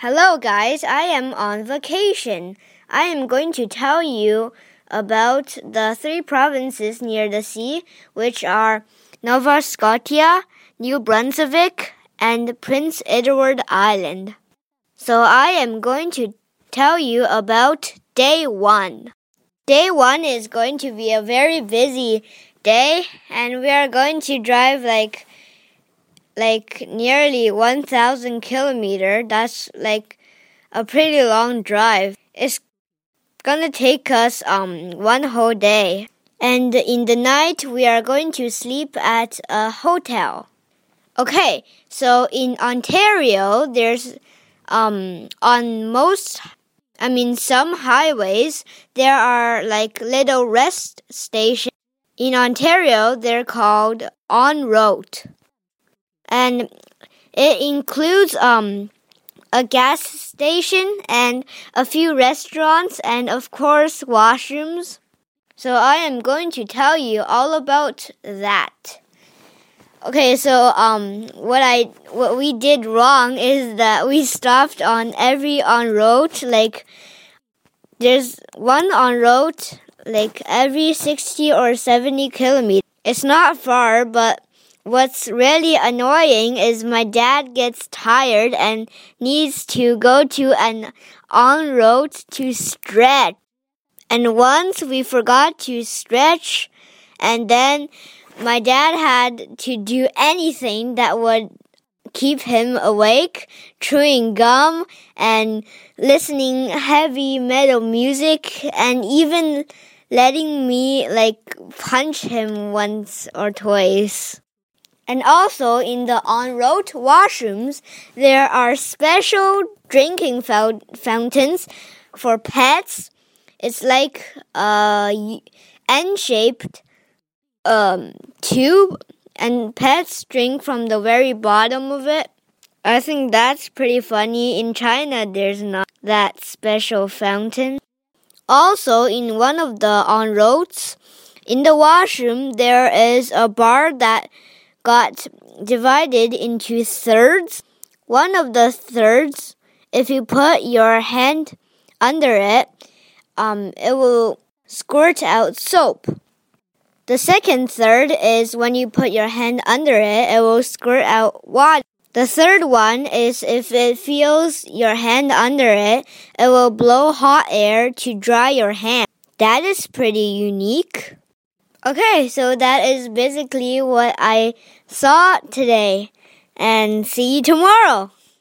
Hello, guys. I am on vacation. I am going to tell you about the three provinces near the sea, which are Nova Scotia, New Brunswick, and Prince Edward Island. So I am going to tell you about day one. Day one is going to be a very busy day, and we are going to drive like like nearly 1000 kilometer. That's like a pretty long drive. It's gonna take us um one whole day. And in the night we are going to sleep at a hotel. Okay, so in Ontario there's um on most I mean some highways there are like little rest stations. In Ontario they're called ON Route and it includes um a gas station and a few restaurants and of course washrooms. So I am going to tell you all about that. Okay, so um what I what we did wrong is that we stopped on every ON Route like there's one ON Route like every 60 or 70 kilometers. It's not far, but What's really annoying is my dad gets tired and needs to go to an ON Route to stretch. And once we forgot to stretch, and then my dad had to do anything that would keep him awake, chewing gum and listening heavy metal music and even letting me like punch him once or twice. And also in the ON Route washrooms, there are special drinking fountains for pets. It's like a N-shaped um, tube, and pets drink from the very bottom of it. I think that's pretty funny. In China, there's not that special fountain. Also, in one of the ON Routes, in the washroom, there is a bar that got divided into thirds. One of the thirds, if you put your hand under it, um, it will squirt out soap. The second third is when you put your hand under it, it will squirt out water. The third one is if it feels your hand under it, it will blow hot air to dry your hand. That is pretty unique. Okay, so that is basically what I saw today. And see you tomorrow.